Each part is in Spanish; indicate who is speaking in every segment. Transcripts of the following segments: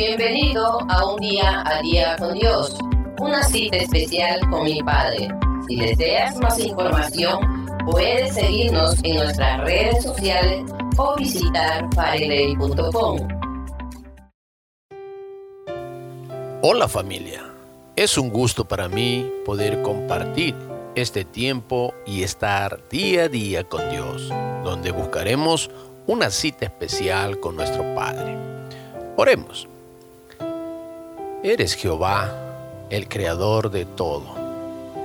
Speaker 1: Bienvenido a un día a día con Dios, una cita especial con mi Padre. Si deseas más información, puedes seguirnos en nuestras redes sociales o visitar fareley.com.
Speaker 2: Hola familia, es un gusto para mí poder compartir este tiempo y estar día a día con Dios, donde buscaremos una cita especial con nuestro Padre. Oremos. Eres Jehová, el creador de todo,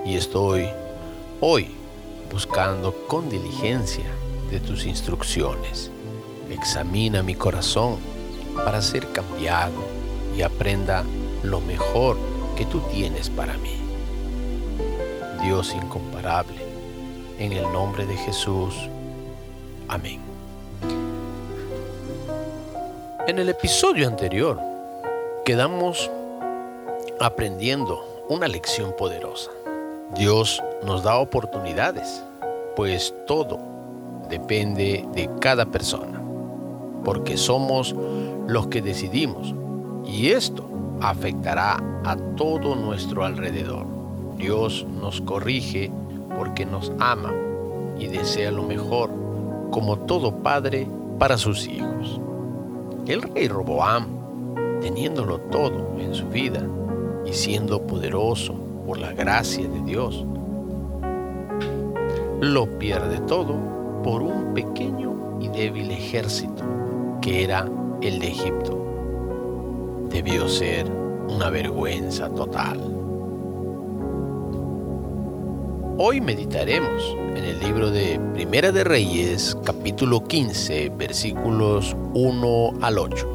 Speaker 2: y estoy hoy buscando con diligencia de tus instrucciones. Examina mi corazón para ser cambiado y aprenda lo mejor que tú tienes para mí. Dios incomparable, en el nombre de Jesús. Amén. En el episodio anterior quedamos aprendiendo una lección poderosa. Dios nos da oportunidades, pues todo depende de cada persona, porque somos los que decidimos y esto afectará a todo nuestro alrededor. Dios nos corrige porque nos ama y desea lo mejor, como todo padre para sus hijos. El rey Roboam, teniéndolo todo en su vida, y siendo poderoso por la gracia de Dios, lo pierde todo por un pequeño y débil ejército que era el de Egipto. Debió ser una vergüenza total. Hoy meditaremos en el libro de Primera de Reyes, capítulo 15, versículos 1 al 8.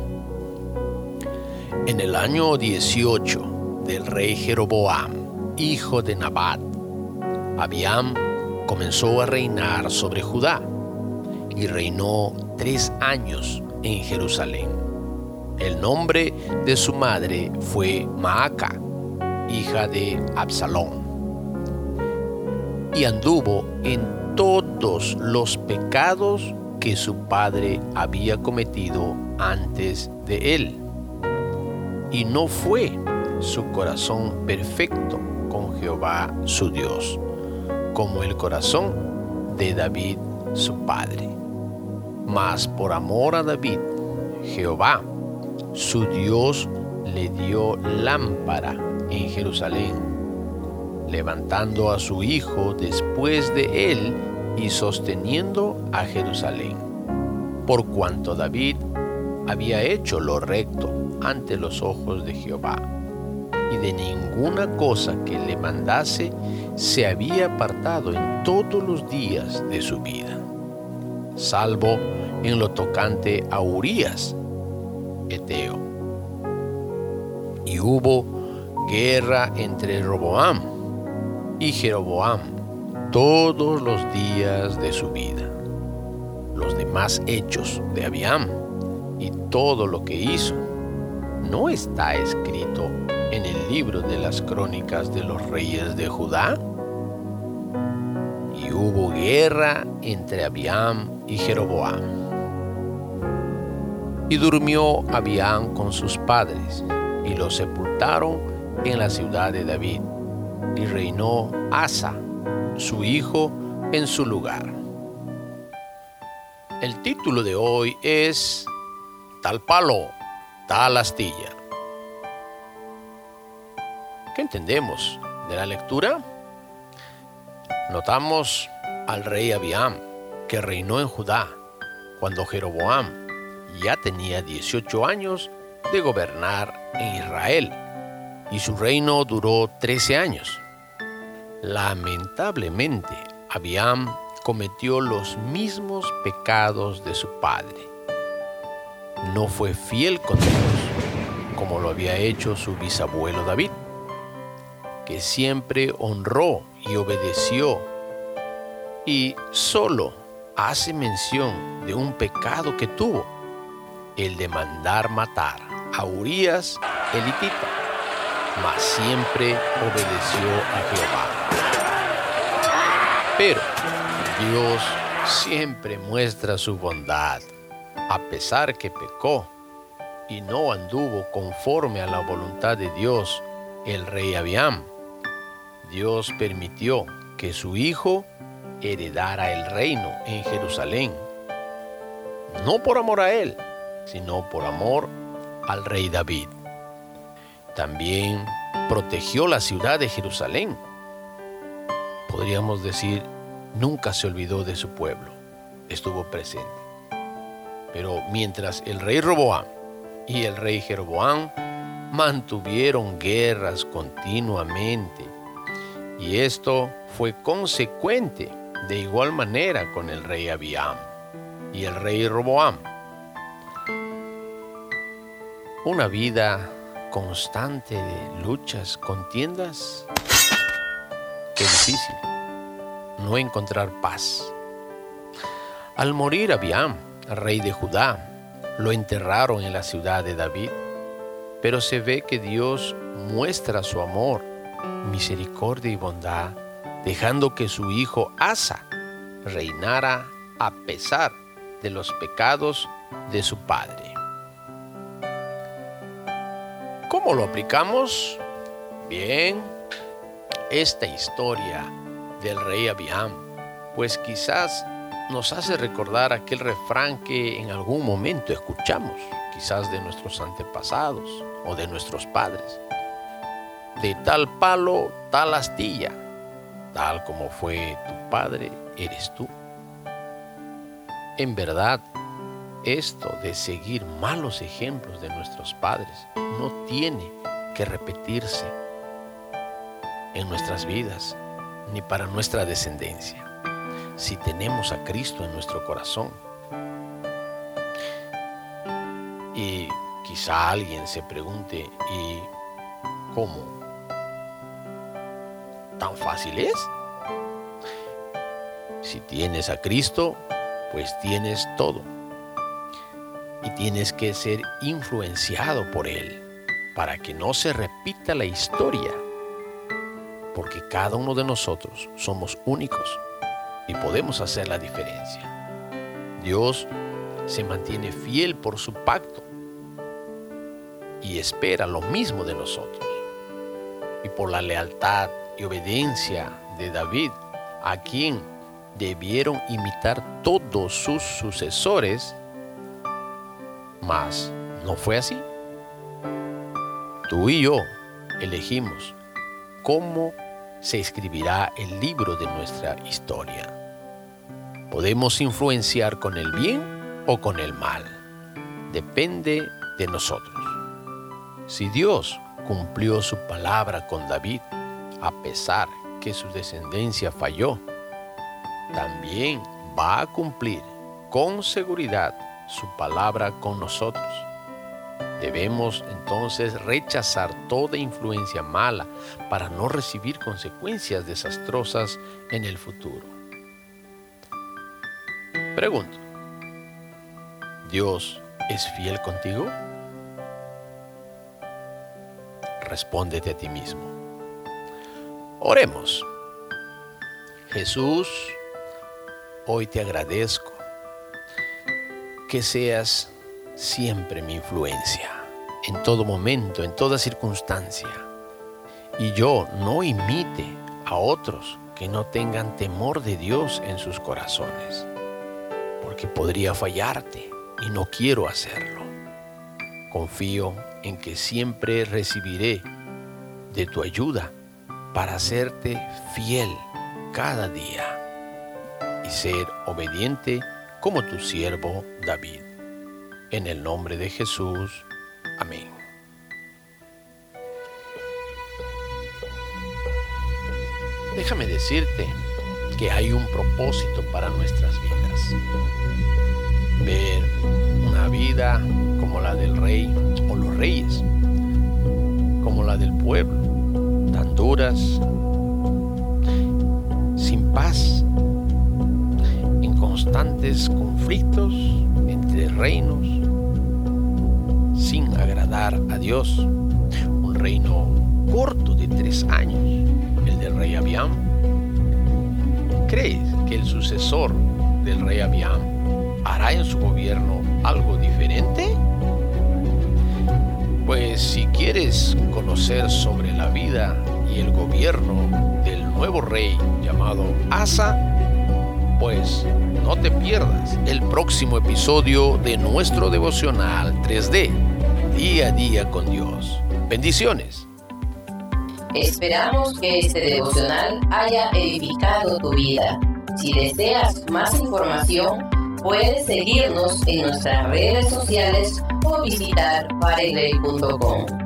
Speaker 2: En el año 18 del rey Jeroboam, hijo de Nabat. Abiam comenzó a reinar sobre Judá y reinó tres años en Jerusalén. El nombre de su madre fue Maaca, hija de Absalón. Y anduvo en todos los pecados que su padre había cometido antes de él. Y no fue su corazón perfecto con Jehová su Dios, como el corazón de David su padre. Mas por amor a David, Jehová su Dios le dio lámpara en Jerusalén, levantando a su hijo después de él y sosteniendo a Jerusalén, por cuanto David había hecho lo recto ante los ojos de Jehová y de ninguna cosa que le mandase se había apartado en todos los días de su vida, salvo en lo tocante a Urías, Eteo. Y hubo guerra entre Roboam y Jeroboam todos los días de su vida. Los demás hechos de Abiam y todo lo que hizo no está escrito en el libro de las crónicas de los reyes de Judá? Y hubo guerra entre Abiam y Jeroboam. Y durmió Abiam con sus padres, y lo sepultaron en la ciudad de David, y reinó Asa, su hijo, en su lugar. El título de hoy es Tal palo, tal astilla. ¿Qué entendemos de la lectura? Notamos al rey Abiam, que reinó en Judá, cuando Jeroboam ya tenía 18 años de gobernar en Israel, y su reino duró 13 años. Lamentablemente, Abiam cometió los mismos pecados de su padre. No fue fiel con Dios, como lo había hecho su bisabuelo David que siempre honró y obedeció y solo hace mención de un pecado que tuvo, el de mandar matar a Urias elitita, mas siempre obedeció a Jehová. Pero Dios siempre muestra su bondad, a pesar que pecó, y no anduvo conforme a la voluntad de Dios el rey Abiam, Dios permitió que su hijo heredara el reino en Jerusalén, no por amor a él, sino por amor al rey David. También protegió la ciudad de Jerusalén. Podríamos decir, nunca se olvidó de su pueblo, estuvo presente. Pero mientras el rey Roboam y el rey Jeroboam mantuvieron guerras continuamente, y esto fue consecuente de igual manera con el rey Abiam y el rey Roboam. Una vida constante de luchas, contiendas. Qué difícil no encontrar paz. Al morir Abiam, rey de Judá, lo enterraron en la ciudad de David, pero se ve que Dios muestra su amor, misericordia y bondad, dejando que su hijo Asa reinara a pesar de los pecados de su padre. ¿Cómo lo aplicamos? Bien, esta historia del rey Abiam, pues quizás nos hace recordar aquel refrán que en algún momento escuchamos, quizás de nuestros antepasados o de nuestros padres. De tal palo, tal astilla, tal como fue tu padre, eres tú. En verdad, esto de seguir malos ejemplos de nuestros padres no tiene que repetirse en nuestras vidas ni para nuestra descendencia si tenemos a Cristo en nuestro corazón. Y quizá alguien se pregunte, ¿y cómo? ¿Tan fácil es? Si tienes a Cristo, pues tienes todo. Y tienes que ser influenciado por Él para que no se repita la historia. Porque cada uno de nosotros somos únicos y podemos hacer la diferencia. Dios se mantiene fiel por su pacto y espera lo mismo de nosotros. Y por la lealtad y obediencia de David, a quien debieron imitar todos sus sucesores, mas no fue así. Tú y yo elegimos cómo se escribirá el libro de nuestra historia. Podemos influenciar con el bien o con el mal. Depende de nosotros. Si Dios cumplió su palabra con David, a pesar que su descendencia falló, también va a cumplir con seguridad su palabra con nosotros. Debemos entonces rechazar toda influencia mala para no recibir consecuencias desastrosas en el futuro. Pregunto, ¿Dios es fiel contigo? Respóndete a ti mismo. Oremos. Jesús, hoy te agradezco que seas siempre mi influencia, en todo momento, en toda circunstancia. Y yo no imite a otros que no tengan temor de Dios en sus corazones, porque podría fallarte y no quiero hacerlo. Confío en que siempre recibiré de tu ayuda para hacerte fiel cada día y ser obediente como tu siervo David. En el nombre de Jesús. Amén. Déjame decirte que hay un propósito para nuestras vidas. Ver una vida como la del rey o los reyes, como la del pueblo, sin paz, en constantes conflictos entre reinos, sin agradar a Dios. Un reino corto de tres años, el del rey Abiam. ¿Crees que el sucesor del rey Abiam hará en su gobierno algo diferente? si quieres conocer sobre la vida y el gobierno del nuevo rey llamado Asa, pues no te pierdas el próximo episodio de nuestro devocional 3D, día a día con Dios. Bendiciones.
Speaker 1: Esperamos que este devocional haya edificado tu vida. Si deseas más información, puedes seguirnos en nuestras redes sociales o visitar paregrey.com.